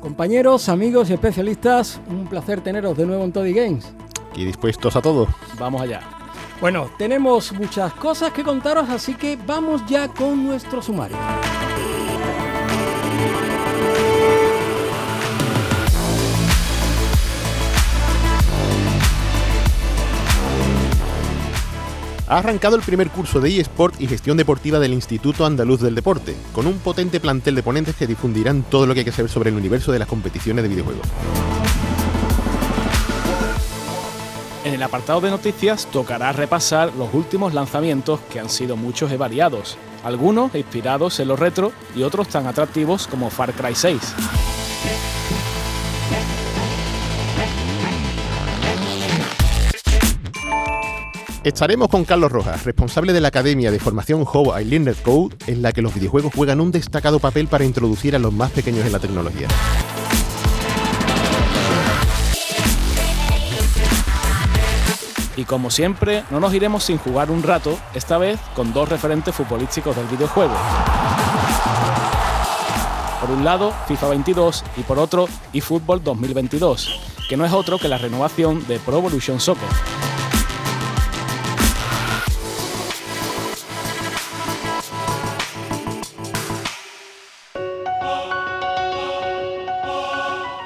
Compañeros, amigos y especialistas, un placer teneros de nuevo en Toddy Games. Y dispuestos a todo. Vamos allá. Bueno, tenemos muchas cosas que contaros, así que vamos ya con nuestro sumario. Ha arrancado el primer curso de eSport y gestión deportiva del Instituto Andaluz del Deporte, con un potente plantel de ponentes que difundirán todo lo que hay que saber sobre el universo de las competiciones de videojuegos. En el apartado de noticias tocará repasar los últimos lanzamientos que han sido muchos y variados, algunos inspirados en lo retro y otros tan atractivos como Far Cry 6. Estaremos con Carlos Rojas, responsable de la Academia de Formación How I Learned Code, en la que los videojuegos juegan un destacado papel para introducir a los más pequeños en la tecnología. Y como siempre, no nos iremos sin jugar un rato, esta vez con dos referentes futbolísticos del videojuego. Por un lado, FIFA 22 y por otro, eFootball 2022, que no es otro que la renovación de Pro Evolution Soccer.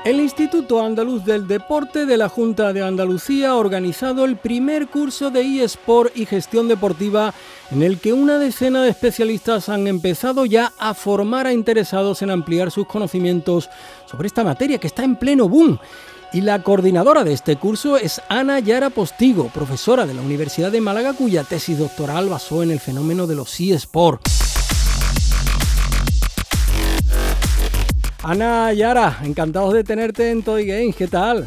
El Instituto Andaluz del Deporte de la Junta de Andalucía ha organizado el primer curso de eSport y gestión deportiva en el que una decena de especialistas han empezado ya a formar a interesados en ampliar sus conocimientos sobre esta materia que está en pleno boom. Y la coordinadora de este curso es Ana Yara Postigo, profesora de la Universidad de Málaga cuya tesis doctoral basó en el fenómeno de los eSports. Ana Yara, encantados de tenerte en Toy Games, ¿qué tal?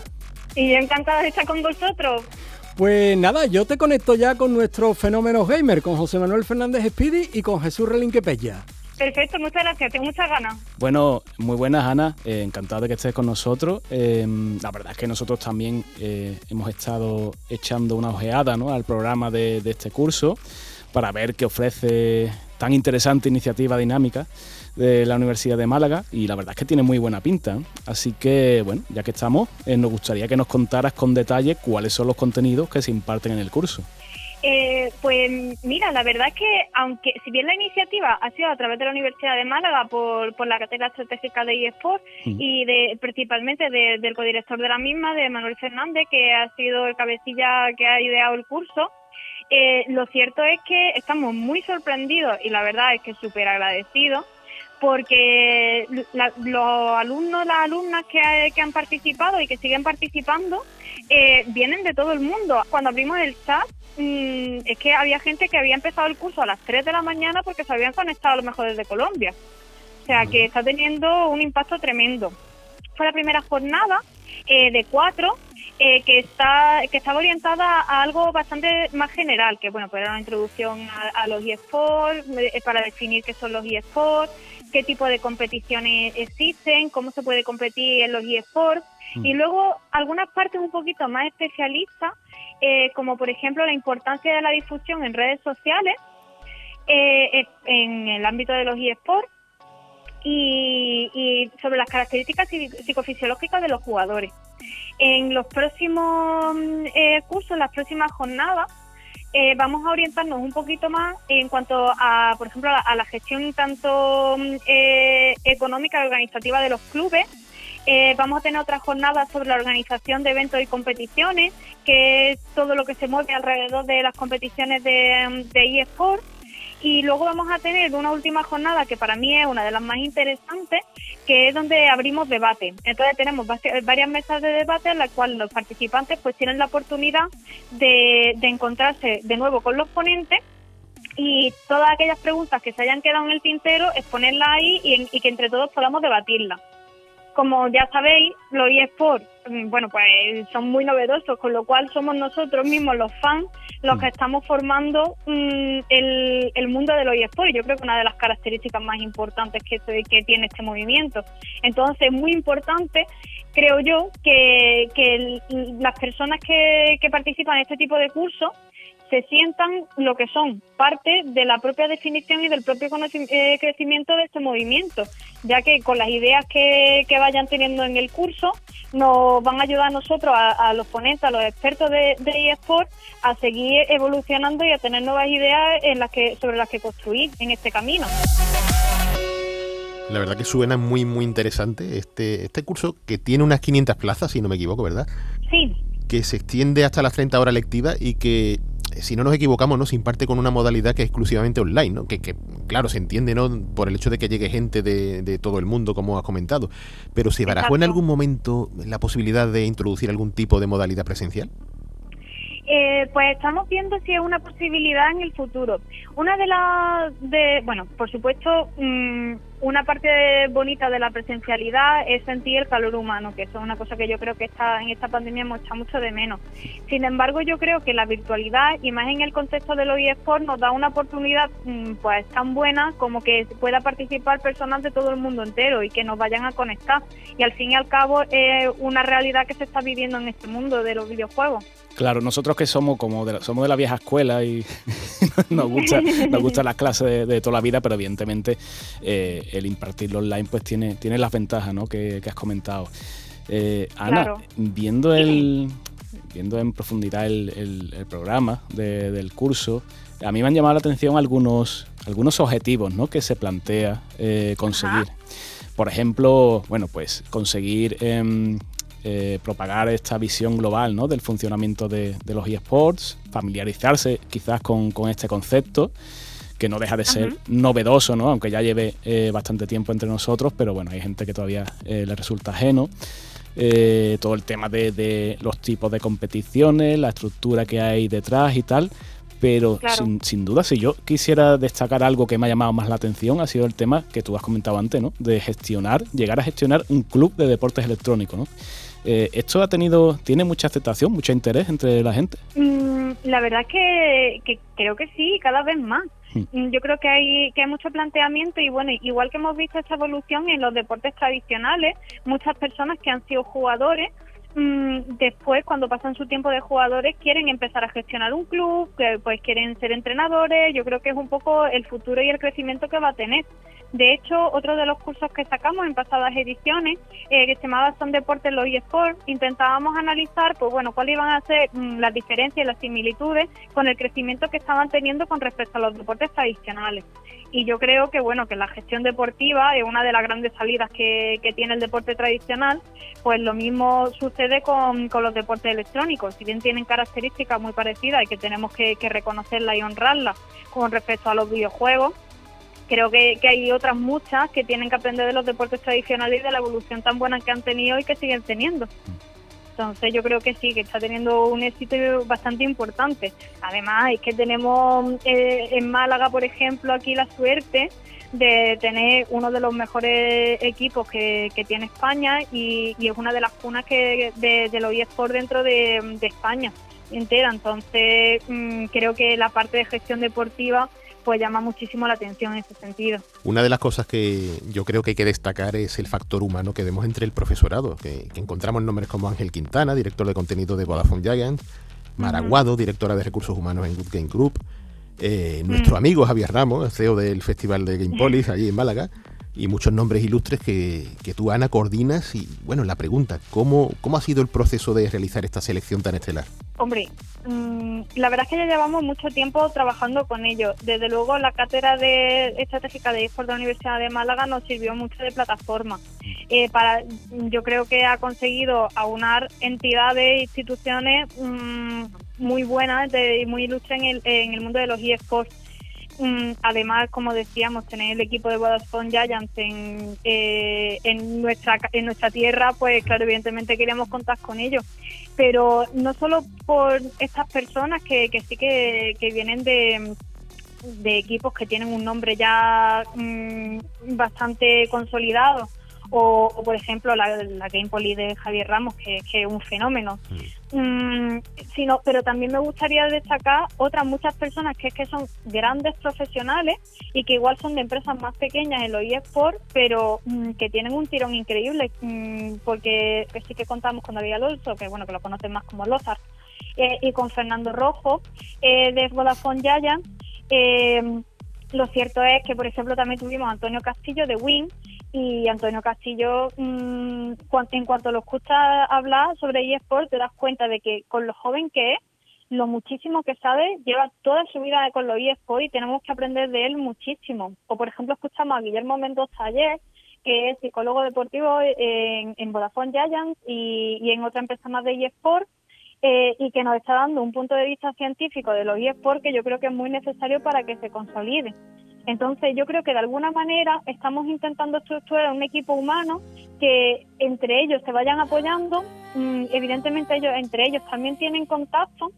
Y yo encantada de estar con vosotros. Pues nada, yo te conecto ya con nuestros fenómenos gamer, con José Manuel Fernández Speedy y con Jesús Relinque Pella. Perfecto, muchas gracias, tengo muchas ganas. Bueno, muy buenas Ana, eh, encantado de que estés con nosotros. Eh, la verdad es que nosotros también eh, hemos estado echando una ojeada ¿no? al programa de, de este curso para ver qué ofrece tan interesante iniciativa dinámica de la Universidad de Málaga y la verdad es que tiene muy buena pinta. Así que, bueno, ya que estamos, eh, nos gustaría que nos contaras con detalle cuáles son los contenidos que se imparten en el curso. Eh, pues mira, la verdad es que aunque si bien la iniciativa ha sido a través de la Universidad de Málaga por, por la cátedra estratégica de eSport y de, principalmente del codirector de la misma, de Manuel Fernández, que ha sido el cabecilla que ha ideado el curso, eh, lo cierto es que estamos muy sorprendidos y la verdad es que súper agradecidos porque los alumnos, las alumnas que, que, han participado y que siguen participando eh, vienen de todo el mundo. Cuando abrimos el chat, mmm, es que había gente que había empezado el curso a las 3 de la mañana porque se habían conectado a lo mejor desde Colombia. O sea que está teniendo un impacto tremendo. Fue la primera jornada eh, de cuatro eh, que está que estaba orientada a algo bastante más general, que bueno, pues era una introducción a, a los eSports, eh, para definir qué son los eSports, qué tipo de competiciones existen, cómo se puede competir en los eSports, mm. y luego algunas partes un poquito más especialistas, eh, como por ejemplo la importancia de la difusión en redes sociales eh, en el ámbito de los eSports, y, y sobre las características psicofisiológicas de los jugadores. En los próximos eh, cursos, las próximas jornadas, eh, vamos a orientarnos un poquito más en cuanto a, por ejemplo, a, la gestión tanto eh, económica y organizativa de los clubes. Eh, vamos a tener otra jornada sobre la organización de eventos y competiciones, que es todo lo que se mueve alrededor de las competiciones de, de eSports y luego vamos a tener una última jornada que para mí es una de las más interesantes, que es donde abrimos debate. Entonces tenemos varias mesas de debate en las cuales los participantes pues tienen la oportunidad de, encontrarse de nuevo con los ponentes y todas aquellas preguntas que se hayan quedado en el tintero exponerlas ahí y, y que entre todos podamos debatirlas. Como ya sabéis, los eSports, mm, bueno, pues son muy novedosos, con lo cual somos nosotros mismos los fans los que estamos formando mm, el, el, mundo de los eSports. Yo creo que una de las características más importantes que, que tiene este movimiento. Entonces, es muy importante, creo yo, que, que las personas que, que participan en este tipo de cursos se sientan lo que son, parte de la propia definición y del propio eh, crecimiento de este movimiento, ya que con las ideas que, que, vayan teniendo en el curso nos van a ayudar a nosotros, a, los ponentes, a los expertos de, de eSport, a seguir evolucionando y a tener nuevas ideas en las que, sobre las que construir en este camino. La verdad que suena muy, muy interesante este, este curso que tiene unas 500 plazas, si no me equivoco, ¿verdad? Sí. Que se extiende hasta las 30 horas lectivas y que si no nos equivocamos, ¿no? se imparte con una modalidad que es exclusivamente online, ¿no? que, claro, se entiende ¿no? por el hecho de que llegue gente de, todo el mundo, como has comentado, pero ¿se barajó en algún momento la posibilidad de introducir algún tipo de modalidad presencial? Eh, pues estamos viendo si es una posibilidad en el futuro. Una de las, de, bueno, por supuesto, mm, una parte bonita de la presencialidad es sentir el calor humano, que eso es una cosa que yo creo que está en esta pandemia hemos echado mucho de menos. Sin embargo, yo creo que la virtualidad, y más en el contexto de los eSports, nos da una oportunidad mm, pues tan buena como que pueda participar personas de todo el mundo entero y que nos vayan a conectar. Y al fin y al cabo es una realidad que se está viviendo en este mundo de los videojuegos. Claro, nosotros que somos como de la, somos de la vieja escuela y nos gusta nos gusta las clases de, toda la vida, pero evidentemente eh, el impartirlo online pues tiene, tiene las ventajas ¿no? que, has comentado. Eh, Ana, viendo el viendo en profundidad el, programa del curso, a mí me han llamado la atención algunos, algunos objetivos ¿no? que se plantea eh, conseguir. Por ejemplo, bueno, pues conseguir em, eh, propagar esta visión global ¿no? del funcionamiento de, los eSports, familiarizarse quizás con, con este concepto que no deja de ser novedoso, ¿no? aunque ya lleve eh, bastante tiempo entre nosotros, pero bueno, hay gente que todavía eh, le resulta ajeno. Eh, todo el tema de, los tipos de competiciones, la estructura que hay detrás y tal. Pero sin, sin, duda, si yo quisiera destacar algo que me ha llamado más la atención, ha sido el tema que tú has comentado antes, ¿no? De gestionar, llegar a gestionar un club de deportes electrónicos, ¿no? Eh, ¿Esto ha tenido, tiene mucha aceptación, mucho interés entre la gente? Mm, la verdad es que, creo que sí, cada vez más. Hmm. Mm, yo creo que hay, que hay mucho planteamiento y bueno, igual que hemos visto esta evolución en los deportes tradicionales, muchas personas que han sido jugadores Mm, después, cuando pasan su tiempo de jugadores, quieren empezar a gestionar un club, que pues quieren ser entrenadores. Yo creo que es un poco el futuro y el crecimiento que va a tener. De hecho, otro de los cursos que sacamos en pasadas ediciones, eh, que se llamaba Son Deportes los eSports, intentábamos analizar, pues bueno, cuáles iban a ser mm, las diferencias y las similitudes con el crecimiento que estaban teniendo con respecto a los deportes tradicionales. Y yo creo que bueno que la gestión deportiva es una de las grandes salidas que, tiene el deporte tradicional pues lo mismo sucede con, los deportes electrónicos. Si bien tienen características muy parecidas y que tenemos que, que reconocerlas y honrarlas con respecto a los videojuegos creo que, que, hay otras muchas que tienen que aprender de los deportes tradicionales y de la evolución tan buena que han tenido y que siguen teniendo. Entonces yo creo que sí, que está teniendo un éxito bastante importante. Además es que tenemos eh, en Málaga, por ejemplo, aquí la suerte de tener uno de los mejores equipos que, tiene España y, es una de las cunas que de, de los eSports dentro de, España entera. Entonces mm, creo que la parte de gestión deportiva pues llama muchísimo la atención en ese sentido. Una de las cosas que yo creo que hay que destacar es el factor humano que vemos entre el profesorado, que, encontramos nombres como Ángel Quintana, director de contenido de Vodafone Giant, Maraguado, directora de recursos humanos en Good Game Group, eh, nuestro mm. amigo Javier Ramos, CEO del Festival de Gamepolis allí en Málaga, y muchos nombres ilustres que, que, tú, Ana, coordinas. Y bueno, la pregunta, ¿cómo, ¿cómo ha sido el proceso de realizar esta selección tan estelar? Hombre, mm, la verdad es que ya llevamos mucho tiempo trabajando con ellos. Desde luego, la cátedra de estratégica de eSport de la Universidad de Málaga nos sirvió mucho de plataforma. Eh, para, yo creo que ha conseguido aunar entidades, e instituciones mm, muy buenas y muy ilustres en el, en el mundo de los eSports Mm, además, como decíamos, tener el equipo de Vodafone Giants en, eh, en, nuestra, en nuestra tierra, pues claro, evidentemente queríamos contar con ellos. Pero no solo por estas personas que, sí que, vienen de, equipos que tienen un nombre ya mm, bastante consolidado o, por ejemplo la, la Game Poly de Javier Ramos, que, que es un fenómeno. Mm, sino, pero también me gustaría destacar otras muchas personas que es que son grandes profesionales y que igual son de empresas más pequeñas en los eSports, pero mm, que tienen un tirón increíble, mm, porque sí que contamos con David Alonso, que bueno, que lo conocen más como Lozar, eh, y con Fernando Rojo eh, de Vodafone Yaya. Eh, lo cierto es que, por ejemplo, también tuvimos a Antonio Castillo de Win, y Antonio Castillo, mm, en cuanto lo escuchas hablar sobre eSport, te das cuenta de que con lo joven que es, lo muchísimo que sabe, lleva toda su vida con los eSport y tenemos que aprender de él muchísimo. O, por ejemplo, escuchamos a Guillermo Mendoza ayer, que es psicólogo deportivo en, en Vodafone Giants y, en otra empresa más de eSport, eh, y que nos está dando un punto de vista científico de los eSport que yo creo que es muy necesario para que se consolide. Entonces yo creo que de alguna manera estamos intentando estructurar un equipo humano que entre ellos se vayan apoyando, mm, evidentemente ellos entre ellos también tienen contacto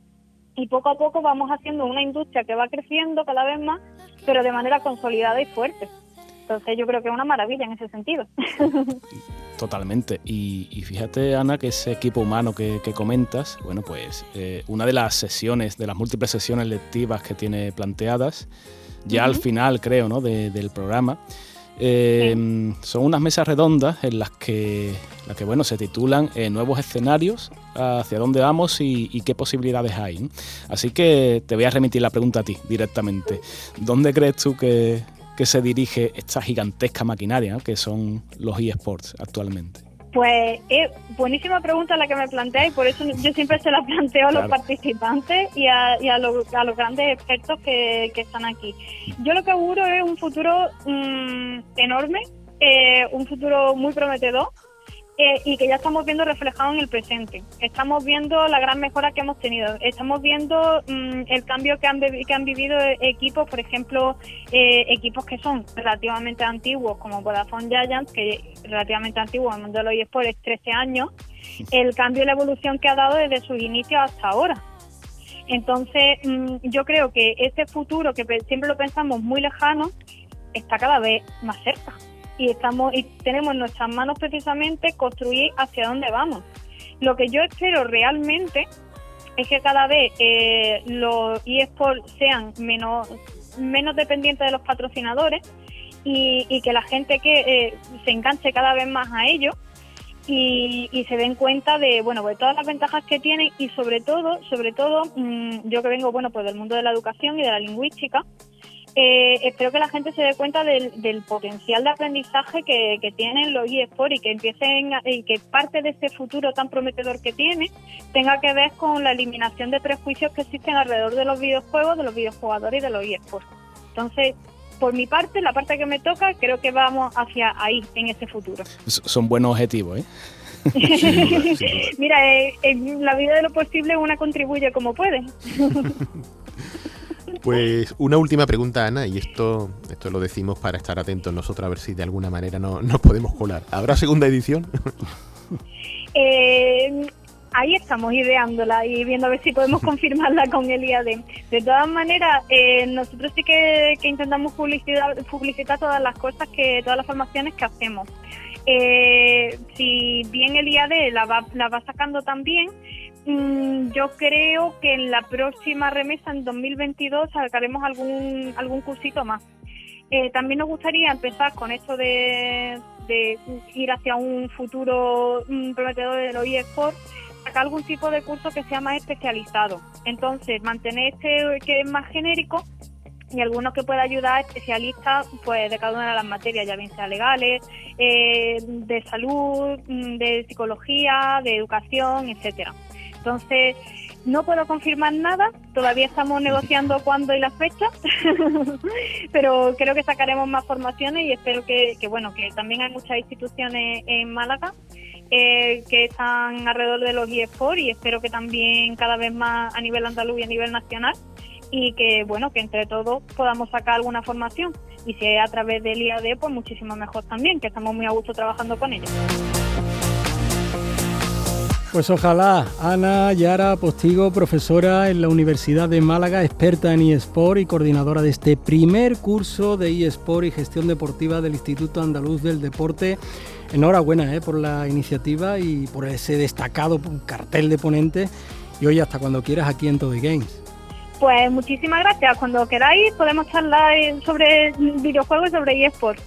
y poco a poco vamos haciendo una industria que va creciendo cada vez más, pero de manera consolidada y fuerte. Entonces yo creo que es una maravilla en ese sentido. Totalmente. Y, fíjate, Ana, que ese equipo humano que, comentas, bueno, pues eh, una de las sesiones, de las múltiples sesiones lectivas que tiene planteadas, ya al final, creo, ¿no? del programa. Eh, son unas mesas redondas en las que, las que bueno, se titulan eh, Nuevos escenarios, hacia dónde vamos y, qué posibilidades hay. Así que te voy a remitir la pregunta a ti directamente. ¿Dónde crees tú que, que se dirige esta gigantesca maquinaria que son los eSports actualmente? Pues es buenísima pregunta la que me plantea y por eso yo siempre se la planteo a los participantes y a, a, los, grandes expertos que, están aquí. Yo lo que auguro es un futuro mm, enorme, eh, un futuro muy prometedor eh, y que ya estamos viendo reflejado en el presente. Estamos viendo la gran mejora que hemos tenido. Estamos viendo mm, el cambio que han, que han vivido equipos, por ejemplo, eh, equipos que son relativamente antiguos, como Vodafone Giants, que relativamente antiguo el mundo de los eSports es 13 años, el cambio y la evolución que ha dado desde sus inicios hasta ahora. Entonces, mm, yo creo que ese futuro que siempre lo pensamos muy lejano, está cada vez más cerca y estamos y tenemos en nuestras manos precisamente construir hacia dónde vamos. Lo que yo espero realmente es que cada vez eh, los eSports sean menos menos dependientes de los patrocinadores y, que la gente que eh, se enganche cada vez más a ellos y, se den cuenta de bueno de todas las ventajas que tienen y sobre todo sobre todo mm, yo que vengo bueno pues del mundo de la educación y de la lingüística eh, espero que la gente se dé cuenta del, potencial de aprendizaje que, tienen los eSports y que empiecen y que parte de ese futuro tan prometedor que tiene tenga que ver con la eliminación de prejuicios que existen alrededor de los videojuegos, de los videojugadores y de los eSports. Entonces, por mi parte, la parte que me toca, creo que vamos hacia ahí, en ese futuro. Son buenos objetivos, ¿eh? Mira, eh, en la vida de lo posible una contribuye como puede. Pues una última pregunta, Ana, y esto, esto lo decimos para estar atentos nosotros a ver si de alguna manera no, nos podemos colar. ¿Habrá segunda edición? Eh, ahí estamos ideándola y viendo a ver si podemos confirmarla con el IAD. De todas maneras, eh, nosotros sí que, intentamos publicitar, publicitar todas las cosas, que todas las formaciones que hacemos. Eh, si bien el IAD la va, la va sacando también, yo creo que en la próxima remesa, en 2022, sacaremos algún, algún cursito más. Eh, también nos gustaría empezar con esto de, ir hacia un futuro mm, prometedor de los eSports, sacar algún tipo de curso que sea más especializado. Entonces, mantener este que es más genérico y algunos que pueda ayudar a especialistas pues de cada una de las materias, ya bien sea legales, eh, de salud, mm, de psicología, de educación, etcétera. Entonces, no puedo confirmar nada, todavía estamos negociando cuándo y las fechas, pero creo que sacaremos más formaciones y espero que, bueno, que también hay muchas instituciones en Málaga eh, que están alrededor de los eSports y espero que también cada vez más a nivel andaluz y a nivel nacional y que bueno que entre todos podamos sacar alguna formación. Y si es a través del IAD pues muchísimo mejor también que estamos muy a gusto trabajando con ellos. Pues ojalá. Ana Yara Postigo, profesora en la Universidad de Málaga, experta en eSport y coordinadora de este primer curso de eSport y gestión deportiva del Instituto Andaluz del Deporte. enhorabuena ¿eh? por la iniciativa y por ese destacado cartel de ponentes. Y hoy hasta cuando quieras aquí en Todo Games. Pues muchísimas gracias. Cuando queráis podemos charlar sobre videojuegos y sobre eSports.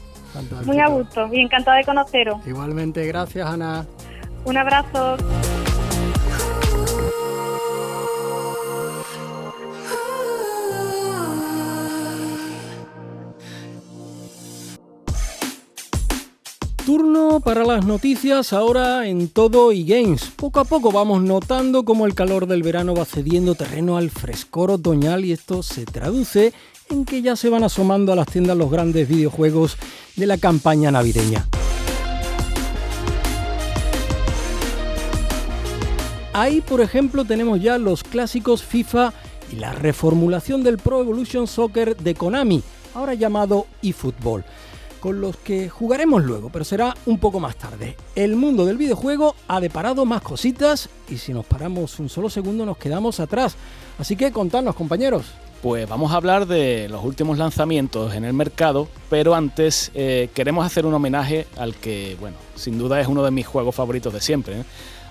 Muy a gusto y encantada de conoceros. Igualmente, gracias Ana. Un abrazo. Turno para las noticias ahora en todo y games. Poco a poco vamos notando cómo el calor del verano va cediendo terreno al frescor otoñal y esto se traduce en que ya se van asomando a las tiendas los grandes videojuegos de la campaña navideña. Ahí, por ejemplo, tenemos ya los clásicos FIFA y la reformulación del Pro Evolution Soccer de Konami, ahora llamado eFootball con los que jugaremos luego, pero será un poco más tarde. El mundo del videojuego ha deparado más cositas y si nos paramos un solo segundo nos quedamos atrás. Así que contadnos compañeros. Pues vamos a hablar de los últimos lanzamientos en el mercado, pero antes eh, queremos hacer un homenaje al que, bueno, sin duda es uno de mis juegos favoritos de siempre. ¿eh?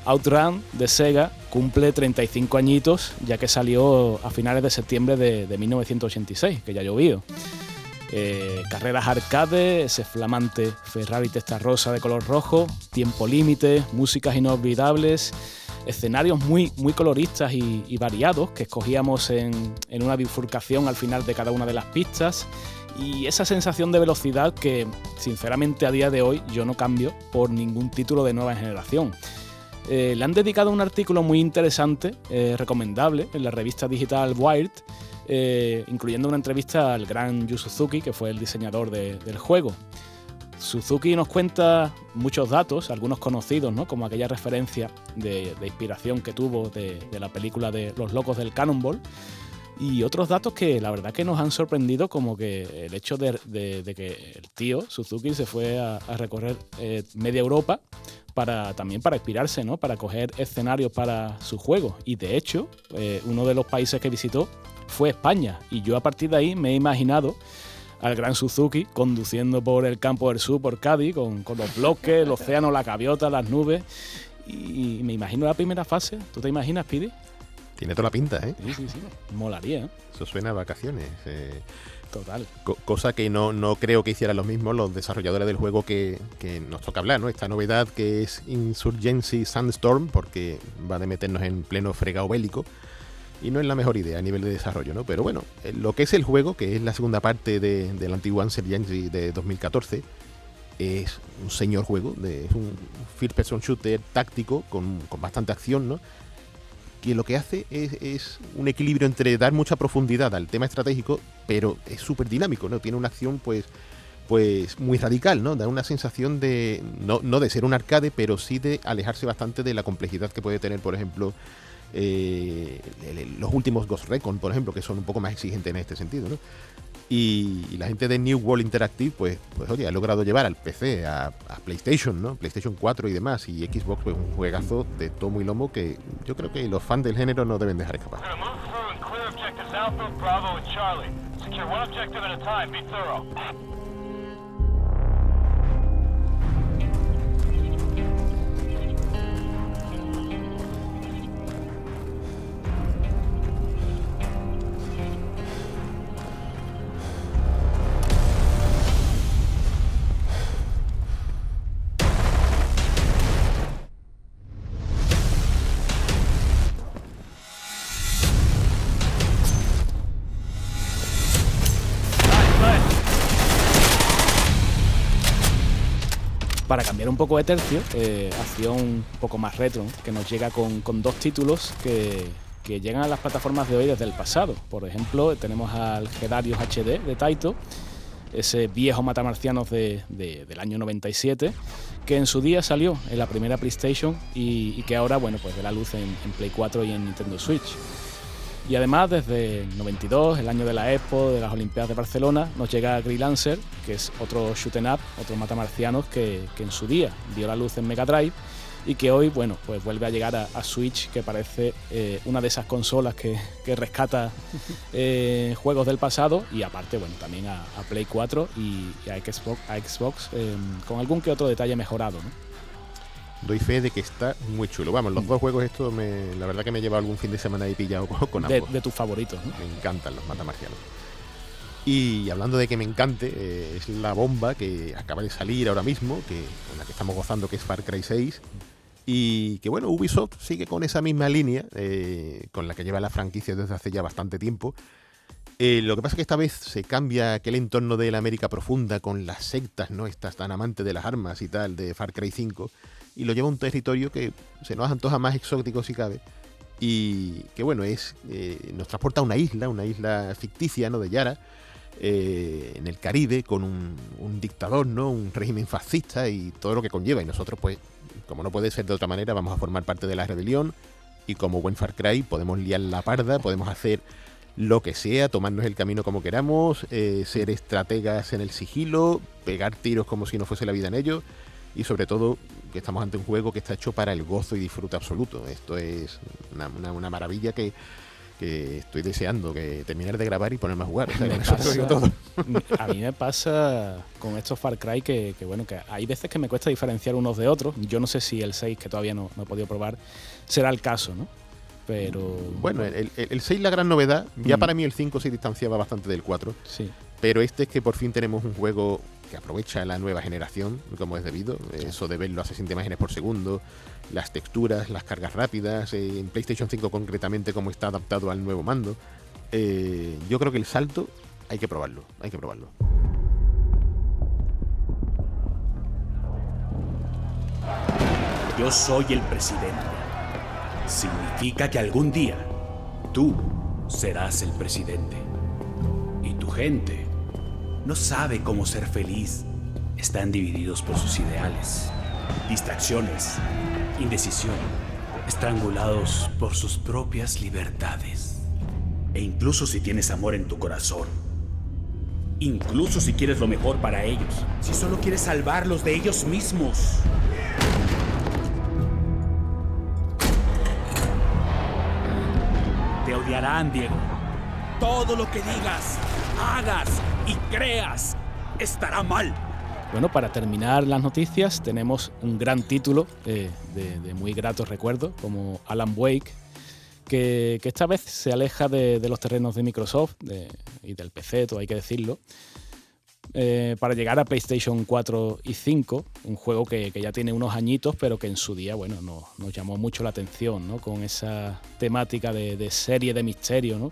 Outrun de Sega cumple 35 añitos, ya que salió a finales de septiembre de, de 1986, que ya ha llovido. Eh, carreras arcade, ese flamante Ferrari Testa Rosa de color rojo, tiempo límite, músicas inolvidables, escenarios muy, muy coloristas y, variados que escogíamos en, una bifurcación al final de cada una de las pistas y esa sensación de velocidad que sinceramente a día de hoy yo no cambio por ningún título de nueva generación. Eh, le han dedicado un artículo muy interesante, eh, recomendable, en la revista digital Wired, eh, incluyendo una entrevista al gran Yu Suzuki, que fue el diseñador del juego. Suzuki nos cuenta muchos datos, algunos conocidos, ¿no? como aquella referencia de, inspiración que tuvo de, la película de Los Locos del Cannonball, y otros datos que la verdad que nos han sorprendido, como que el hecho de, que el tío Suzuki se fue a, recorrer eh, media Europa para también para inspirarse, ¿no? para coger escenarios para su juego. Y de hecho, eh, uno de los países que visitó fue España. Y yo a partir de ahí me he imaginado al gran Suzuki conduciendo por el campo del sur, por Cádiz, con, los bloques, el océano, la gaviota, las nubes. Y, me imagino la primera fase. ¿Tú te imaginas, Pidi? Tiene toda la pinta, ¿eh? Sí, sí, sí. Molaría, ¿eh? Eso suena a vacaciones. Eh. Total. cosa que no, no, creo que hicieran lo mismo los desarrolladores del juego que, que, nos toca hablar, ¿no? Esta novedad que es Insurgency Sandstorm, porque va a meternos en pleno fregado bélico y no es la mejor idea a nivel de desarrollo, ¿no? Pero bueno, eh, lo que es el juego, que es la segunda parte de, del antiguo Insurgency de 2014, es un señor juego, es un first person shooter táctico con, con bastante acción, ¿no? que lo que hace es, es, un equilibrio entre dar mucha profundidad al tema estratégico, pero es súper dinámico, ¿no? Tiene una acción, pues, pues muy radical, ¿no? Da una sensación de, no, no de ser un arcade, pero sí de alejarse bastante de la complejidad que puede tener, por ejemplo, eh, los últimos Ghost Recon, por ejemplo, que son un poco más exigentes en este sentido, ¿no? Y, la gente de New World Interactive, pues, pues oye, ha logrado llevar al PC, a, PlayStation, ¿no? PlayStation 4 y demás, y Xbox, pues un juegazo de tomo y lomo que yo creo que los fans del género no deben dejar escapar. Para cambiar un poco de tercio, eh, un poco más retro, que nos llega con, dos títulos que, llegan a las plataformas de hoy desde el pasado. Por ejemplo, tenemos al Gedarius HD de Taito, ese viejo matamarcianos de, del año 97, que en su día salió en la primera PlayStation y, que ahora, bueno, pues ve la luz en Play 4 y en Nintendo Switch. Y además, desde el 92, el año de la Expo, de las Olimpiadas de Barcelona, nos llega Lancer, que es otro shoot up, otro matamarcianos que, que en su día dio la luz en Mega Drive y que hoy, bueno, pues vuelve a llegar a, Switch, que parece eh, una de esas consolas que, rescata eh, juegos del pasado y aparte, bueno, también a, Play 4 y, a Xbox, a Xbox em, con algún que otro detalle mejorado, ¿no? Doy fe de que está muy chulo. Vamos, los dos juegos estos, me, la verdad que me lleva algún fin de semana ahí pillado con, ambos. De, tus favoritos, ¿no? Me encantan los matamarcianos. Y hablando de que me encante, eh, es la bomba que acaba de salir ahora mismo, que, con la que estamos gozando, que es Far Cry 6. Y que bueno, Ubisoft sigue con esa misma línea, eh, con la que lleva la franquicia desde hace ya bastante tiempo. Eh, lo que pasa es que esta vez se cambia aquel entorno de la América profunda con las sectas, ¿no? Estas tan amantes de las armas y tal, de Far Cry 5, y lo lleva a un territorio que se nos antoja más exótico si cabe. Y que bueno, es nos transporta a una isla, una isla ficticia, ¿no? De Yara, eh, en el Caribe con un, dictador, ¿no? Un régimen fascista y todo lo que conlleva. Y nosotros, pues, como no puede ser de otra manera, vamos a formar parte de la rebelión y como buen Far Cry podemos liar la parda, podemos hacer lo que sea, tomarnos el camino como queramos, eh, ser estrategas en el sigilo, pegar tiros como si no fuese la vida en ello y sobre todo que estamos ante un juego que está hecho para el gozo y disfrute absoluto. Esto es una maravilla que que estoy deseando que terminar de grabar y ponerme a jugar. A mí me pasa con estos Far Cry que, bueno, que hay veces que me cuesta diferenciar unos de otros. Yo no sé si el 6, que todavía no, he podido probar, será el caso, ¿no? Pero. Bueno, el, el, 6 la gran novedad. Ya mm. para mí el 5 se distanciaba bastante del 4. Sí. Pero este es que por fin tenemos un juego que aprovecha la nueva generación, como es debido. Eso de verlo a 60 imágenes por segundo, las texturas, las cargas rápidas, eh, en PlayStation 5 concretamente cómo está adaptado al nuevo mando. Eh, yo creo que el salto hay que probarlo, hay que probarlo. Yo soy el presidente. Significa que algún día tú serás el presidente. Y tu gente no sabe cómo ser feliz. Están divididos por sus ideales, distracciones, indecisión, estrangulados por sus propias libertades. E incluso si tienes amor en tu corazón, incluso si quieres lo mejor para ellos, si solo quieres salvarlos de ellos mismos. Te odiarán, Diego. Todo lo que digas, hagas creas estará mal. Bueno, para terminar las noticias tenemos un gran título eh, de, muy gratos recuerdos como Alan Wake, que, esta vez se aleja de, los terrenos de Microsoft y del PC, todo hay que decirlo, eh, para llegar a PlayStation 4 y 5, un juego que, ya tiene unos añitos, pero que en su día bueno, nos, llamó mucho la atención, ¿no? con esa temática de, serie de misterio, ¿no?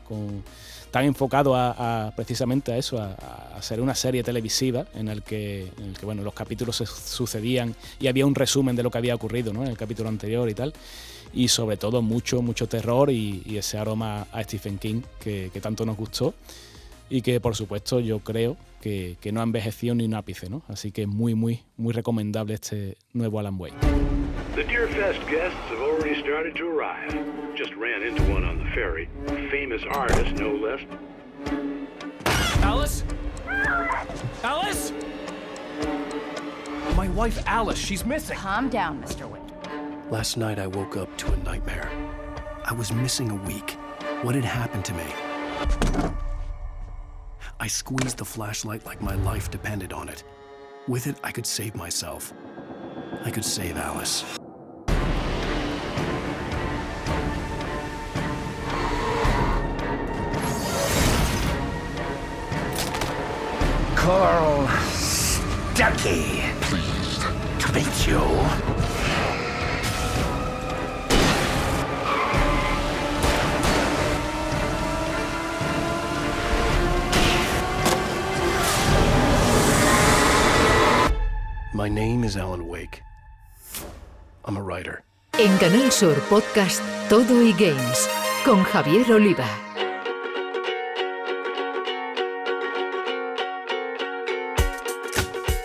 Tan enfocado a, precisamente a eso, a, ser una serie televisiva en el que, en el que bueno, los capítulos se sucedían y había un resumen de lo que había ocurrido ¿no? en el capítulo anterior y tal. Y sobre todo mucho, mucho terror y, ese aroma a Stephen King que, tanto nos gustó y que por supuesto yo creo que, que, no ha envejecido ni un ápice, ¿no? Así que muy, muy, muy recomendable este nuevo Alan Wake. The Deerfest guests have already started to arrive. Just ran into one on the ferry. famous artist, no less. Alice? Alice? My wife, Alice, she's missing. Calm down, Mr. Witt. Last night I woke up to a nightmare. I was missing a week. What had happened to me? I squeezed the flashlight like my life depended on it. With it, I could save myself. I could save Alice. Carl Stuckey. Pleased to meet you. My name is Alan Wake. I'm a writer. En Canal Sur Podcast Todo y Games con Javier Oliva.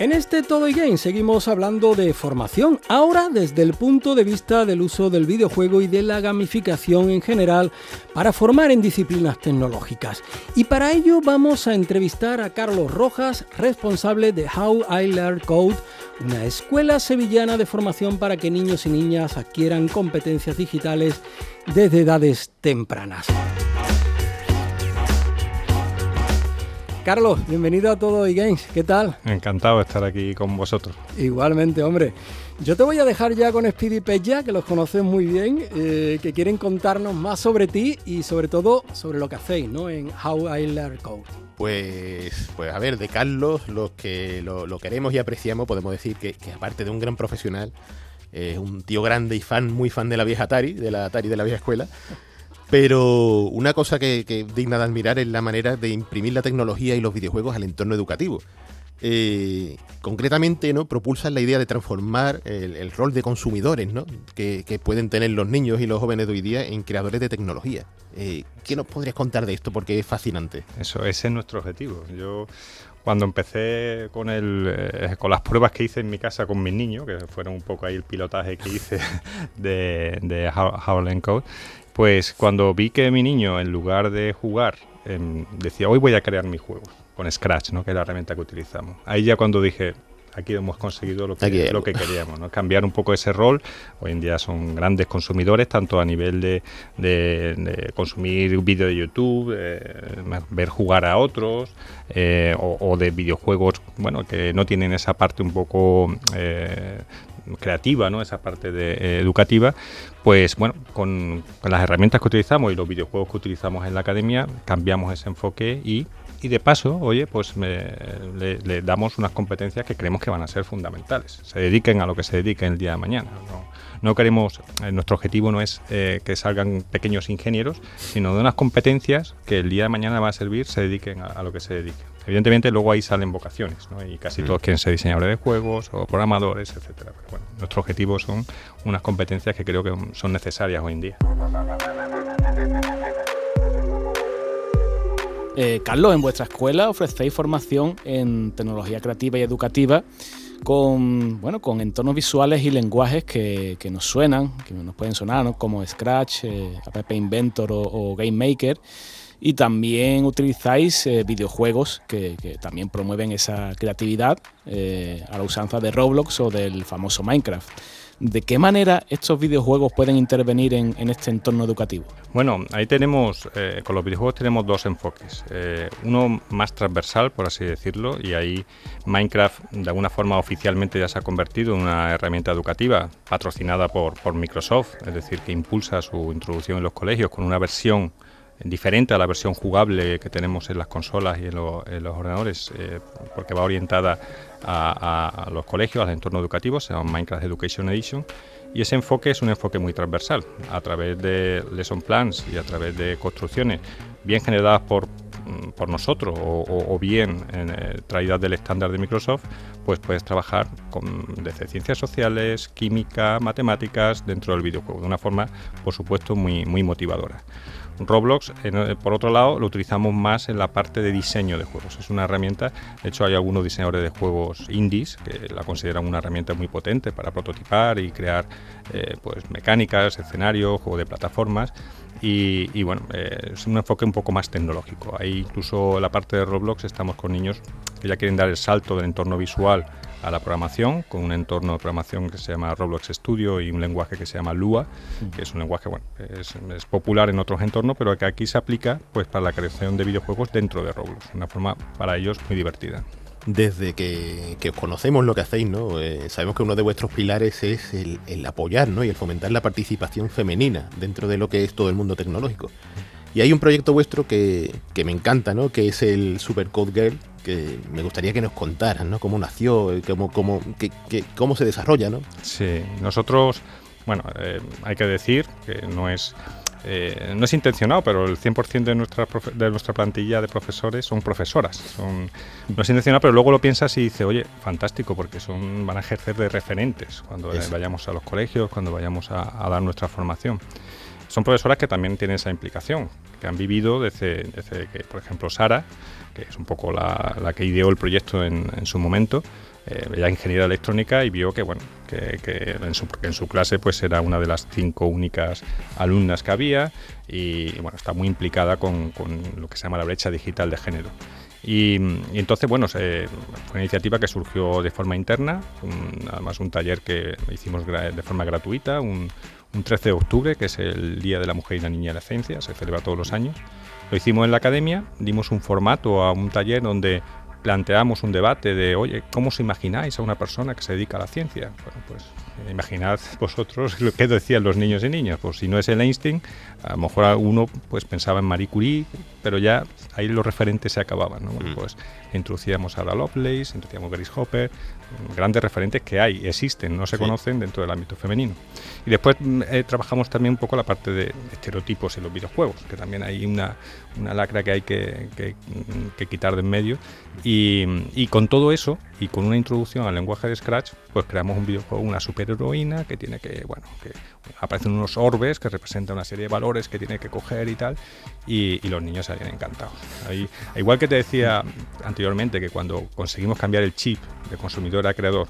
En este Todo y Game seguimos hablando de formación, ahora desde el punto de vista del uso del videojuego y de la gamificación en general para formar en disciplinas tecnológicas. Y para ello vamos a entrevistar a Carlos Rojas, responsable de How I Learn Code, una escuela sevillana de formación para que niños y niñas adquieran competencias digitales desde edades tempranas. Carlos, bienvenido a Todo eGames. ¿Qué tal? Encantado de estar aquí con vosotros. Igualmente, hombre. Yo te voy a dejar ya con Speedy Peja, que los conoces muy bien, eh, que quieren contarnos más sobre ti y sobre todo sobre lo que hacéis, ¿no? En How I Learn Code. Pues, pues a ver, de Carlos, los que lo, queremos y apreciamos, podemos decir que, aparte de un gran profesional, es un tío grande y fan, muy fan de la vieja Atari, de la Atari de la vieja escuela. Pero una cosa que, digna de admirar es la manera de imprimir la tecnología y los videojuegos al entorno educativo. Eh, concretamente, ¿no? propulsan la idea de transformar el, rol de consumidores ¿no? que, pueden tener los niños y los jóvenes de hoy día en creadores de tecnología. Eh, ¿Qué nos podrías contar de esto? Porque es fascinante. Eso, ese es nuestro objetivo. Yo cuando empecé con el eh, con las pruebas que hice en mi casa con mis niños, que fueron un poco ahí el pilotaje que hice de, de How, Code, pues cuando vi que mi niño, en lugar de jugar, em, decía, hoy voy a crear mi juego, con Scratch, ¿no? que es la herramienta que utilizamos. Ahí ya cuando dije, aquí hemos conseguido lo que, lo que queríamos, ¿no? cambiar un poco ese rol. Hoy en día son grandes consumidores, tanto a nivel de, de, consumir vídeo de YouTube, eh, ver jugar a otros, eh, o, de videojuegos bueno, que no tienen esa parte un poco eh, creativa, ¿no? esa parte de, eh, educativa, pues bueno, con, las herramientas que utilizamos y los videojuegos que utilizamos en la academia, cambiamos ese enfoque y, y de paso, oye, pues le, damos unas competencias que creemos que van a ser fundamentales. Se dediquen a lo que se dediquen el día de mañana. No, queremos, eh, nuestro objetivo no es eh, que salgan pequeños ingenieros, sino de unas competencias que el día de mañana va a servir, se dediquen a lo que se dediquen. Evidentemente luego ahí salen vocaciones, ¿no? y casi mm. todos quieren ser diseñadores de juegos o programadores, etcétera. Pero bueno, nuestro objetivo son unas competencias que creo que son necesarias hoy en día. Eh, Carlos, en vuestra escuela ofrecéis formación en tecnología creativa y educativa con, bueno, con entornos visuales y lenguajes que, nos suenan, que nos pueden sonar, como Scratch, eh, App Inventor o, o Game Maker y también utilizáis eh, videojuegos que, también promueven esa creatividad eh, a la usanza de Roblox o del famoso Minecraft. ¿De qué manera estos videojuegos pueden intervenir en, este entorno educativo? Bueno, ahí tenemos, eh, con los videojuegos tenemos dos enfoques. uno más transversal, por así decirlo, y ahí Minecraft de alguna forma oficialmente ya se ha convertido en una herramienta educativa patrocinada por, por Microsoft, es decir, que impulsa su introducción en los colegios con una versión diferente a la versión jugable que tenemos en las consolas y en, los ordenadores, eh, porque va orientada a, los colegios, al entorno educativo, se llama Minecraft Education Edition, y ese enfoque es un enfoque muy transversal, a través de lesson plans y a través de construcciones bien generadas por, mm, por nosotros o, bien eh, traídas del estándar de Microsoft, pues puedes trabajar desde ciencias sociales, química, matemáticas dentro del videojuego, de una forma, por supuesto, muy motivadora. Roblox, eh, por otro lado, lo utilizamos más en la parte de diseño de juegos. Es una herramienta, de hecho hay algunos diseñadores de juegos indies que la consideran una herramienta muy potente para prototipar y crear eh, pues, mecánicas, escenarios, juegos de plataformas. Y, bueno, eh, es un enfoque un poco más tecnológico. Ahí incluso en la parte de Roblox estamos con niños que ya quieren dar el salto del entorno visual a la programación, con un entorno de programación que se llama Roblox Studio y un lenguaje que se llama Lua, que es un lenguaje bueno, es, popular en otros entornos, pero que aquí se aplica pues para la creación de videojuegos dentro de Roblox, una forma para ellos muy divertida desde que, os conocemos lo que hacéis, ¿no? Eh, sabemos que uno de vuestros pilares es el, apoyar ¿no? y el fomentar la participación femenina dentro de lo que es todo el mundo tecnológico. Y hay un proyecto vuestro que, que me encanta, ¿no? que es el Super Code Girl, que me gustaría que nos contaran, ¿no? Cómo nació, cómo, cómo, cómo se desarrolla, ¿no? Sí, nosotros, bueno, eh, hay que decir que no es... Eh, no es intencionado, pero el 100% de nuestra, de nuestra plantilla de profesores son profesoras. Son, no es intencionado, pero luego lo piensas y dices, oye, fantástico, porque son, van a ejercer de referentes cuando vayamos a los colegios, cuando vayamos a, dar nuestra formación. Son profesoras que también tienen esa implicación, que han vivido desde, desde que, por ejemplo, Sara que es un poco la, que ideó el proyecto en, su momento, eh, ella ingeniería electrónica y vio que, bueno, que, en, su, en, su, clase pues era una de las cinco únicas alumnas que había y, bueno, está muy implicada con, con, lo que se llama la brecha digital de género. Y, entonces, bueno, fue una iniciativa que surgió de forma interna, además un taller que hicimos de forma gratuita, un, un 13 de octubre, que es el Día de la Mujer y la Niña de la Ciencia, se celebra todos los años. Lo hicimos en la academia, dimos un formato a un taller donde planteamos un debate de, oye, ¿cómo os imagináis a una persona que se dedica a la ciencia? Bueno, pues imaginad vosotros lo que decían los niños y niñas. Pues si no es el Einstein, a lo mejor uno pues pensaba en Marie Curie, pero ya ahí los referentes se acababan. ¿no? Mm. pues introducíamos a la Lovelace, introducíamos a Grace Hopper, grandes referentes que hay, existen, no se conocen dentro del ámbito femenino. Y después mm, eh, trabajamos también un poco la parte de estereotipos en los videojuegos, que también hay una, una lacra que hay que, que, que quitar de en medio. Y, y, con todo eso, y con una introducción al lenguaje de Scratch, pues creamos un videojuego, una superheroína que tiene que, bueno, que aparecen unos orbes que representan una serie de valores que tiene que coger y tal, y, los niños se encantados. Ahí, igual que te decía anteriormente que cuando conseguimos cambiar el chip de consumidor a creador,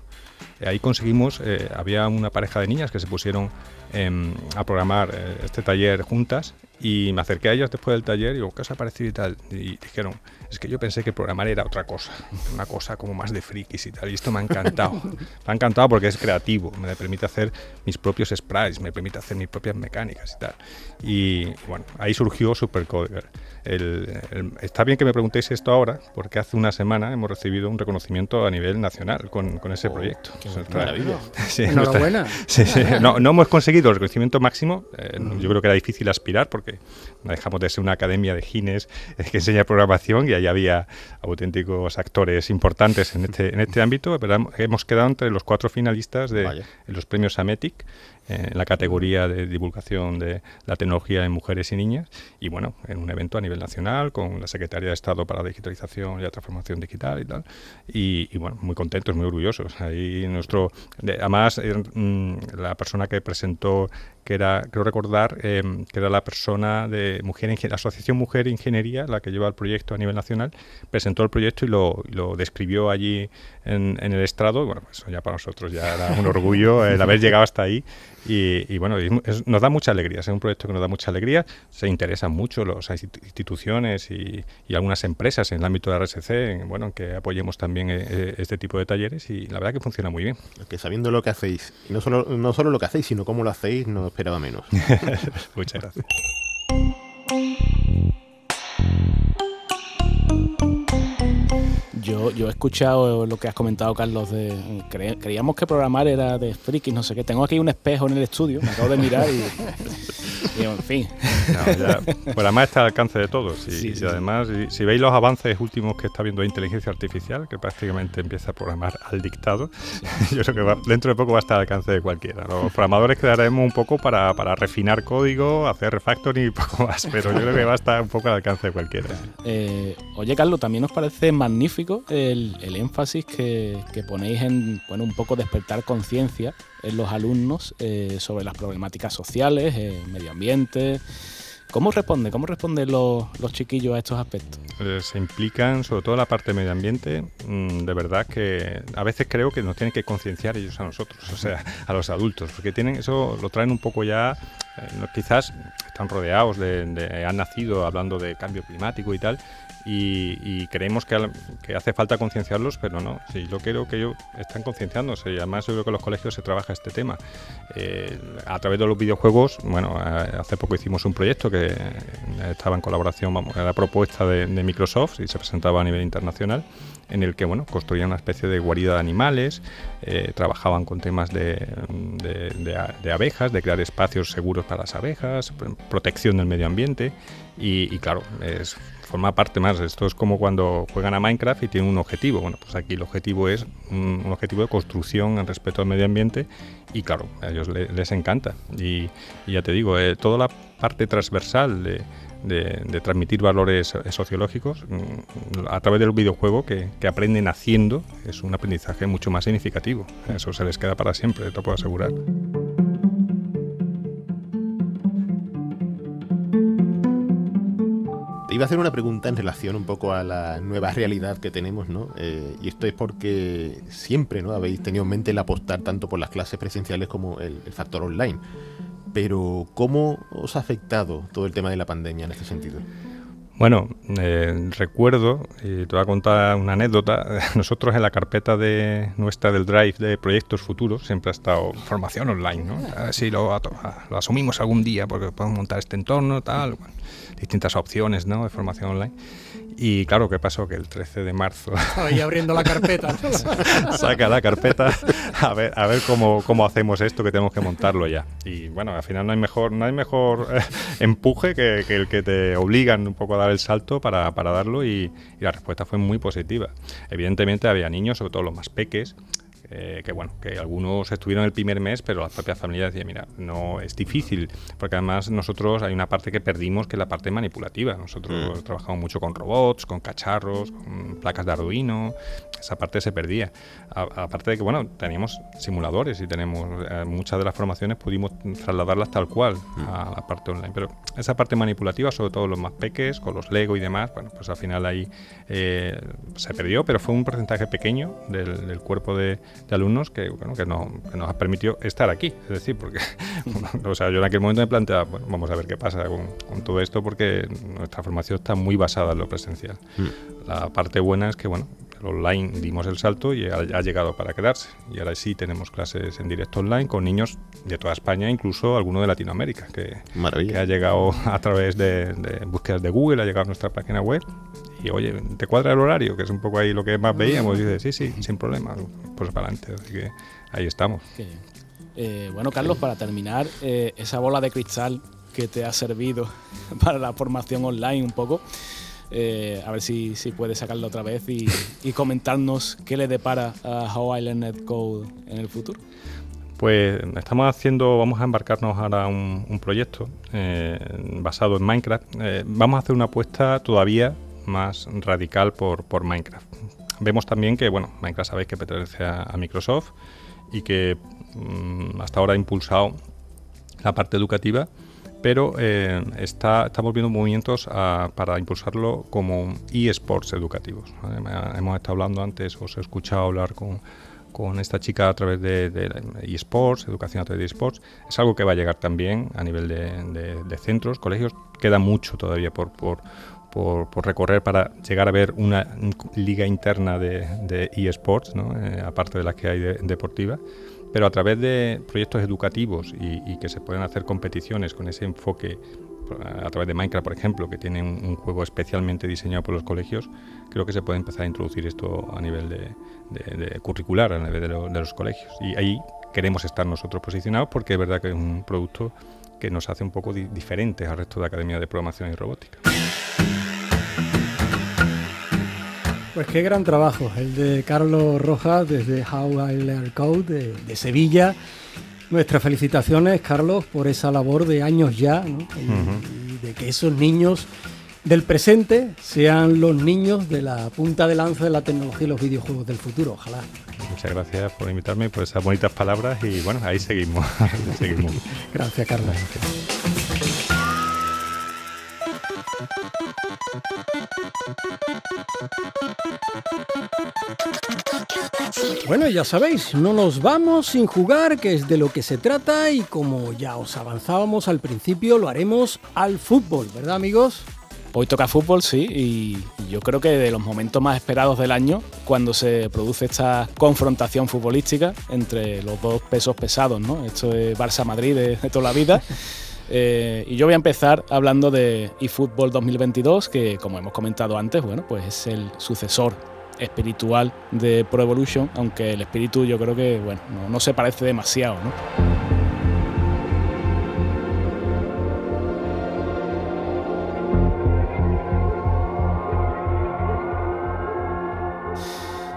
eh, ahí conseguimos, eh, había una pareja de niñas que se pusieron em, a programar eh, este taller juntas y me acerqué a ellos después del taller y digo, ¿qué os ha parecido y tal? Y dijeron, es que yo pensé que programar era otra cosa, una cosa como más de frikis y tal, y esto me ha encantado. me ha encantado porque es creativo, me permite hacer mis propios sprites, me permite hacer mis propias mecánicas y tal. Y bueno, ahí surgió Supercoder. Está bien que me preguntéis esto ahora, porque hace una semana hemos recibido un reconocimiento a nivel nacional con, con ese oh, proyecto. Sí, Enhorabuena. sí, sí, no, no, hemos conseguido el reconocimiento máximo, eh, yo creo que era difícil aspirar porque dejamos de ser una academia de gines que enseña programación y ahí había auténticos actores importantes en este, en este ámbito, pero hemos quedado entre los cuatro finalistas de los premios Ametic en la categoría de divulgación de la tecnología en mujeres y niñas y bueno, en un evento a nivel nacional con la Secretaría de Estado para la Digitalización y la Transformación Digital y tal. Y, bueno, muy contentos, muy orgullosos. Ahí nuestro, además, eh, mm, la persona que presentó que era, creo recordar, em, que era la persona de Mujer la Asociación Mujer Ingeniería, la que lleva el proyecto a nivel nacional, presentó el proyecto y lo, lo describió allí en, el estrado. Bueno, pues eso ya para nosotros ya era un orgullo el haber llegado hasta ahí. Y, bueno, nos da mucha alegría, es un proyecto que nos da mucha alegría. Se interesan mucho las instituciones y, algunas empresas en el ámbito de RSC, en, bueno, que apoyemos también eh, eh, este tipo de talleres y la verdad que funciona muy bien. Que sabiendo lo que hacéis, y no solo, no solo lo que hacéis, sino cómo lo hacéis, esperaba menos. Muchas gracias. Yo, yo he escuchado lo que has comentado, Carlos, de creíamos que programar era de frikis, no sé qué. Tengo aquí un espejo en el estudio, me acabo de mirar y y en fin. pues además está al alcance de todos. Y, además, si, veis los avances últimos que está viendo de inteligencia artificial, que prácticamente empieza a programar al dictado, yo creo que dentro de poco va a estar al alcance de cualquiera. Los programadores quedaremos un poco para, para refinar código, hacer refactoring y poco más, pero yo creo que va a estar un poco al alcance de cualquiera. Eh, oye, Carlos, también nos parece magnífico el, énfasis que, ponéis en bueno, un poco despertar conciencia en los alumnos eh, sobre las problemáticas sociales, eh, medio ambiente. ¿Cómo responde? ¿Cómo responden los, los chiquillos a estos aspectos? Eh, se implican, sobre todo la parte de medio ambiente, mm, de verdad que a veces creo que nos tienen que concienciar ellos a nosotros, o sea, a los adultos, porque tienen eso, lo traen un poco ya, quizás están rodeados de, han nacido hablando de cambio climático y tal, y, creemos que, hace falta concienciarlos, pero no, sí, yo creo que ellos están concienciándose y además yo creo que en los colegios se trabaja este tema. Eh, a través de los videojuegos, bueno, hace poco hicimos un proyecto que estaba en colaboración, vamos, era propuesta de, Microsoft y se presentaba a nivel internacional en el que bueno construían una especie de guarida de animales, eh, trabajaban con temas de, de, abejas, de crear espacios seguros para las abejas, protección del medio ambiente y, y claro, es forma parte más. Esto es como cuando juegan a Minecraft y tienen un objetivo. Bueno, pues aquí el objetivo es un, objetivo de construcción en respeto al medio ambiente y claro, a ellos les, encanta. Y, ya te digo, eh, toda la parte transversal de, transmitir valores sociológicos mm, a través del videojuego que, que, aprenden haciendo es un aprendizaje mucho más significativo. Eso se les queda para siempre, te puedo asegurar. Iba a hacer una pregunta en relación un poco a la nueva realidad que tenemos, ¿no? Eh, y esto es porque siempre, ¿no? Habéis tenido en mente el apostar tanto por las clases presenciales como el, el factor online. Pero, ¿cómo os ha afectado todo el tema de la pandemia en este sentido? Bueno, eh, recuerdo, y te voy a contar una anécdota, nosotros en la carpeta de nuestra del Drive de proyectos futuros siempre ha estado formación online, ¿no? A ver si lo, lo asumimos algún día porque podemos montar este entorno, tal, distintas opciones, ¿no? De formación online. Y claro, ¿qué pasó? Que el 13 de marzo... Ahí abriendo la carpeta. saca la carpeta a ver, a ver cómo, cómo, hacemos esto que tenemos que montarlo ya. Y bueno, al final no hay mejor, no hay mejor eh, empuje que, que, el que te obligan un poco a dar el salto para, para darlo y, y la respuesta fue muy positiva. Evidentemente había niños, sobre todo los más peques, eh, que bueno, que algunos estuvieron el primer mes, pero la propia familia decía, mira, no es difícil, porque además nosotros hay una parte que perdimos que es la parte manipulativa. Nosotros mm. trabajamos mucho con robots, con cacharros, con placas de Arduino, esa parte se perdía. aparte de que, bueno, teníamos simuladores y tenemos eh, muchas de las formaciones pudimos trasladarlas tal cual mm. a la parte online, pero esa parte manipulativa, sobre todo los más peques, con los Lego y demás, bueno, pues al final ahí eh, se perdió, pero fue un porcentaje pequeño del, del cuerpo de, de alumnos que, bueno, que, no, que, nos ha permitido estar aquí. Es decir, porque o sea, yo en aquel momento me planteaba, bueno, vamos a ver qué pasa con, con, todo esto, porque nuestra formación está muy basada en lo presencial. Mm. La parte buena es que, bueno, online dimos el salto y ha, ha, llegado para quedarse. Y ahora sí tenemos clases en directo online con niños de toda España, incluso alguno de Latinoamérica, que, que ha llegado a través de, de búsquedas de Google, ha llegado a nuestra página web y oye, ¿te cuadra el horario? Que es un poco ahí lo que más veíamos. Y dice, sí, sí, sin problema, pues para adelante. Así que ahí estamos. Eh, bueno, Carlos, para terminar, eh, esa bola de cristal que te ha servido para la formación online un poco, eh, a ver si, si puedes sacarlo otra vez y, y, comentarnos qué le depara a How I Learned Code en el futuro. Pues estamos haciendo, vamos a embarcarnos ahora un, un proyecto eh, basado en Minecraft. Eh, vamos a hacer una apuesta todavía más radical por, por, Minecraft. Vemos también que, bueno, Minecraft sabéis que pertenece a, Microsoft y que mmm, hasta ahora ha impulsado la parte educativa, pero eh, está, estamos viendo movimientos para impulsarlo como eSports educativos. Hemos estado hablando antes, os he escuchado hablar con, con esta chica a través de, de eSports, educación a través de eSports. Es algo que va a llegar también a nivel de, centros, colegios. Queda mucho todavía por, por, por, recorrer para llegar a ver una liga interna de, de eSports, ¿no? eh, aparte de las que hay de, deportiva, pero a través de proyectos educativos y, y, que se pueden hacer competiciones con ese enfoque a través de Minecraft, por ejemplo, que tiene un, un, juego especialmente diseñado por los colegios, creo que se puede empezar a introducir esto a nivel de, de, curricular, a nivel lo, de los colegios. Y ahí queremos estar nosotros posicionados porque es verdad que es un producto que nos hace un poco di diferentes al resto de Academia de Programación y Robótica. Pues qué gran trabajo, el de Carlos Rojas desde How I Learn Code de, de Sevilla. Nuestras felicitaciones, Carlos, por esa labor de años ya, ¿no? y, uh -huh. y de que esos niños del presente sean los niños de la punta de lanza de la tecnología y los videojuegos del futuro, ojalá. Muchas gracias por invitarme, por esas bonitas palabras y bueno, ahí seguimos. seguimos. Gracias, Carlos. Gracias. Bueno, ya sabéis, no nos vamos sin jugar, que es de lo que se trata y como ya os avanzábamos al principio, lo haremos al fútbol, ¿verdad amigos? Hoy toca fútbol, sí, y yo creo que de los momentos más esperados del año, cuando se produce esta confrontación futbolística entre los dos pesos pesados, ¿no? Esto es Barça-Madrid de, de toda la vida. Eh, y yo voy a empezar hablando de eFootball 2022, que como hemos comentado antes, bueno, pues es el sucesor espiritual de Pro Evolution, aunque el espíritu yo creo que, bueno, no, se parece demasiado, ¿no?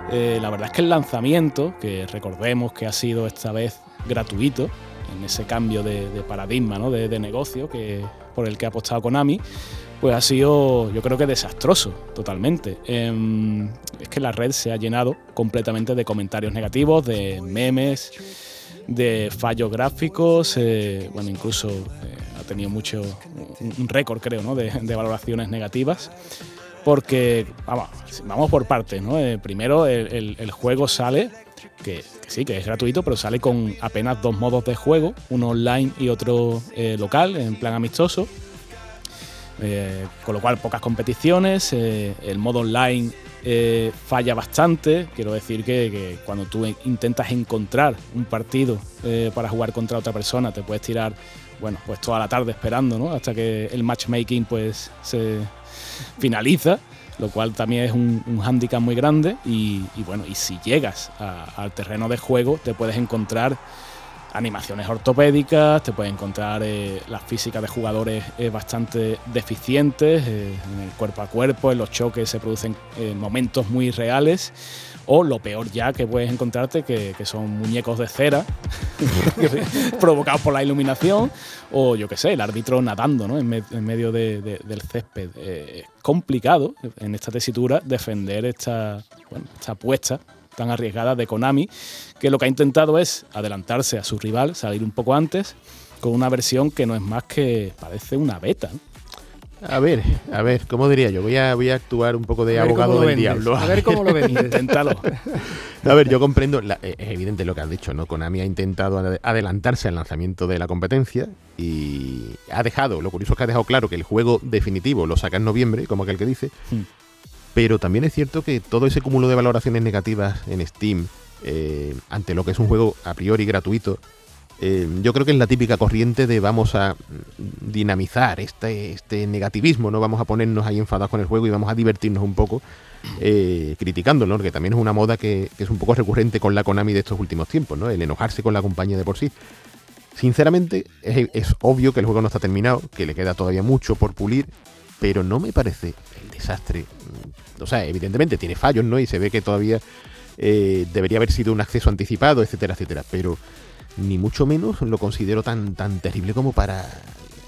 Eh, la verdad es que el lanzamiento, que recordemos que ha sido esta vez gratuito, en ese cambio de, paradigma ¿no? de, negocio que, por el que ha apostado Konami, pues ha sido yo creo que desastroso totalmente. Eh, es que la red se ha llenado completamente de comentarios negativos, de memes, de fallos gráficos, eh, bueno, incluso eh, tenido mucho, un, récord creo, ¿no? de, valoraciones negativas. Porque, vamos, vamos por partes, ¿no? Eh, primero, el, juego sale, que, sí, que es gratuito, pero sale con apenas dos modos de juego, uno online y otro eh, local, en plan amistoso. con lo cual, pocas competiciones. el modo online eh, falla bastante. Quiero decir que, cuando tú intentas encontrar un partido eh, para jugar contra otra persona, te puedes tirar, bueno, pues toda la tarde esperando, ¿no? Hasta que el matchmaking pues se finaliza, lo cual también es un, un hándicap muy grande. Y, bueno, y si llegas al terreno de juego, te puedes encontrar animaciones ortopédicas, te puedes encontrar eh, las físicas de jugadores eh, bastante deficientes, eh, en el cuerpo a cuerpo, en los choques se producen momentos muy reales, o lo peor ya que puedes encontrarte, que, son muñecos de cera provocados por la iluminación, o yo qué sé, el árbitro nadando ¿no? en, medio del césped. es complicado en esta tesitura defender esta, esta apuesta tan arriesgada de Konami, que lo que ha intentado es adelantarse a su rival, salir un poco antes, con una versión que no es más que parece una beta. A ver, a ver, ¿cómo diría yo? Voy a, voy a actuar un poco de abogado del diablo. A ver cómo lo ven. Inténtalo. A ver, yo comprendo, es evidente lo que has dicho, ¿no? Konami ha intentado adelantarse al lanzamiento de la competencia y ha dejado, lo curioso es que ha dejado claro que el juego definitivo lo saca en noviembre, como aquel que dice, hmm. Pero también es cierto que todo ese cúmulo de valoraciones negativas en Steam, eh, ante lo que es un juego a priori gratuito, eh, yo creo que es la típica corriente de vamos a dinamizar este, este negativismo, no vamos a ponernos ahí enfadados con el juego y vamos a divertirnos un poco eh, criticándolo, que también es una moda que, es un poco recurrente con la Konami de estos últimos tiempos, ¿no? el enojarse con la compañía de por sí. Sinceramente, es obvio que el juego no está terminado, que le queda todavía mucho por pulir, pero no me parece el desastre o sea, evidentemente tiene fallos, ¿no? Y se ve que todavía eh, debería haber sido un acceso anticipado, etcétera, etcétera. Pero ni mucho menos lo considero tan, tan terrible como para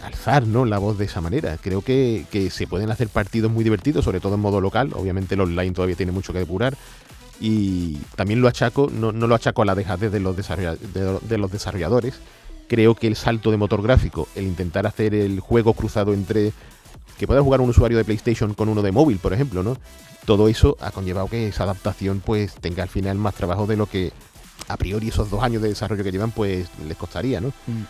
alzar ¿no? la voz de esa manera. Creo que, se pueden hacer partidos muy divertidos, sobre todo en modo local. Obviamente el online todavía tiene mucho que depurar. Y también lo achaco, no, no lo achaco a la dejadez de los desarrolladores. Creo que el salto de motor gráfico, el intentar hacer el juego cruzado entre que pueda jugar un usuario de PlayStation con uno de móvil, por ejemplo, ¿no? Todo eso ha conllevado que esa adaptación pues tenga al final más trabajo de lo que a priori esos dos años de desarrollo que llevan pues les costaría, ¿no? Mm.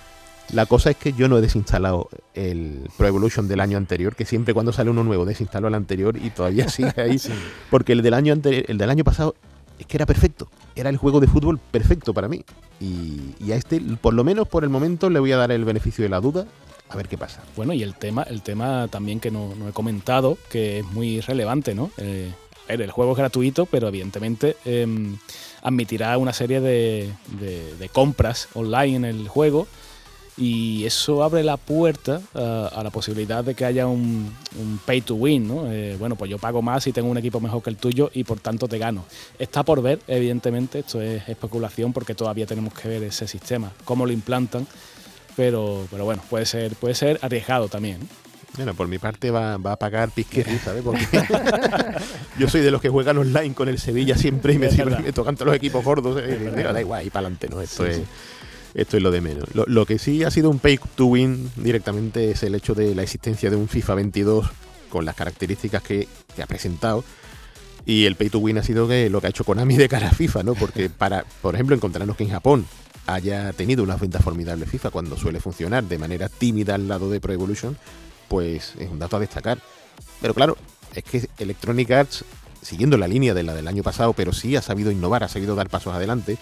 La cosa es que yo no he desinstalado el Pro Evolution del año anterior, que siempre cuando sale uno nuevo desinstalo el anterior y todavía sigue ahí, porque el del año anterior, el del año pasado es que era perfecto, era el juego de fútbol perfecto para mí. Y, y, a este, por lo menos por el momento, le voy a dar el beneficio de la duda a ver qué pasa. Bueno, y el tema, el tema también que no, he comentado, que es muy relevante, ¿no? Eh, el juego es gratuito, pero evidentemente em, admitirá una serie de, compras online en el juego y eso abre la puerta a la posibilidad de que haya un, pay to win, ¿no? Eh, bueno, pues yo pago más y tengo un equipo mejor que el tuyo y por tanto te gano. Está por ver, evidentemente, esto es especulación porque todavía tenemos que ver ese sistema, cómo lo implantan pero, pero bueno, puede ser, puede ser arriesgado también. Bueno, por mi parte va, va a pagar Pizquerri, ¿sabes? Porque yo soy de los que juegan online con el Sevilla siempre y me, me tocan todos los equipos gordos. ¿eh? da igual, y para adelante, ¿no? Esto, es, esto es lo de menos. Lo, lo, que sí ha sido un pay to win directamente es el hecho de la existencia de un FIFA 22 con las características que, que ha presentado. Y el pay to win ha sido que lo que ha hecho Konami de cara a FIFA, ¿no? Porque para, por ejemplo, encontrarnos que en Japón haya tenido una venta formidable FIFA cuando suele funcionar de manera tímida al lado de Pro Evolution, pues es un dato a destacar. Pero claro, es que Electronic Arts, siguiendo la línea de la del año pasado, pero sí ha sabido innovar, ha sabido dar pasos adelante,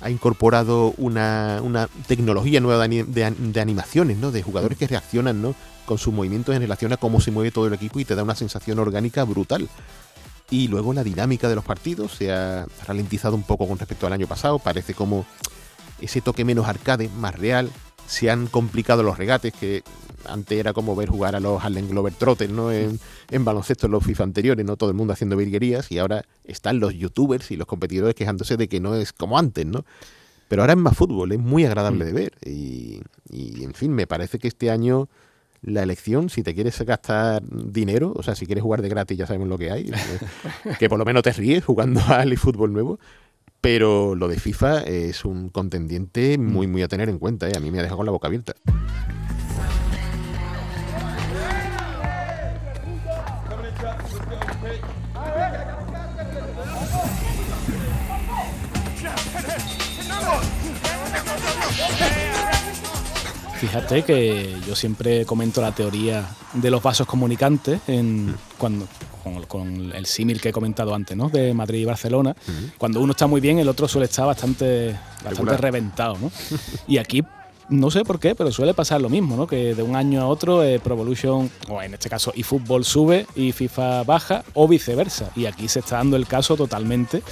ha incorporado una, tecnología nueva de, animaciones, ¿no? De jugadores que reaccionan, ¿no? Con sus movimientos en relación a cómo se mueve todo el equipo y te da una sensación orgánica brutal. Y luego la dinámica de los partidos se ha ralentizado un poco con respecto al año pasado. Parece como ese toque menos arcade, más real. Se han complicado los regates, que antes era como ver jugar a los Harlem Glover Trotters, ¿no? En, baloncesto en los FIFA anteriores, ¿no? Todo el mundo haciendo virguerías y ahora están los youtubers y los competidores quejándose de que no es como antes, ¿no? Pero ahora es más fútbol, es muy agradable mm. de ver. Y, y, en fin, me parece que este año la elección, si te quieres gastar dinero, o sea, si quieres jugar de gratis, ya sabemos lo que hay, que por lo menos te ríes jugando al fútbol nuevo, pero lo de FIFA es un contendiente muy, muy a tener en cuenta. ¿eh? A mí me ha dejado con la boca abierta. Fíjate que yo siempre comento la teoría de los vasos comunicantes en cuando con, el símil que he comentado antes, ¿no? De Madrid y Barcelona. Cuando uno está muy bien, el otro suele estar bastante, bastante reventado, ¿no? y aquí no sé por qué, pero suele pasar lo mismo, ¿no? Que de un año a otro eh, Pro Evolution, o en este caso eFootball sube y FIFA baja, o viceversa. Y aquí se está dando el caso totalmente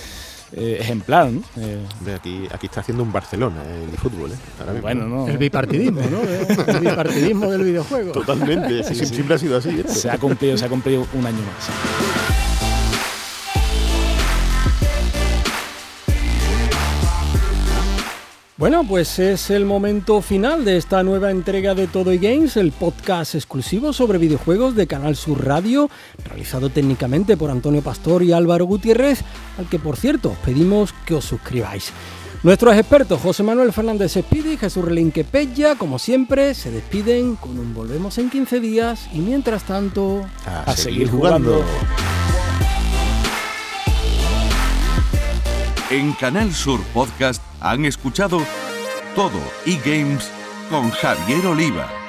eh, ejemplar. ¿no? Eh, aquí, aquí está haciendo un Barcelona eh, el fútbol. ¿eh? bueno, no. El bipartidismo, ¿no? El bipartidismo del videojuego. Totalmente, siempre ha sido así. Se ha cumplido, se ha cumplido un año más. Bueno, pues es el momento final de esta nueva entrega de Todo y Games, el podcast exclusivo sobre videojuegos de Canal Sur Radio, realizado técnicamente por Antonio Pastor y Álvaro Gutiérrez, al que por cierto os pedimos que os suscribáis. Nuestros expertos José Manuel Fernández Espidi y Jesús Relinque Pella, como siempre, se despiden con un volvemos en 15 días y mientras tanto, a, seguir, jugando. En Canal Sur Podcast han escuchado todo eGames con Javier Oliva.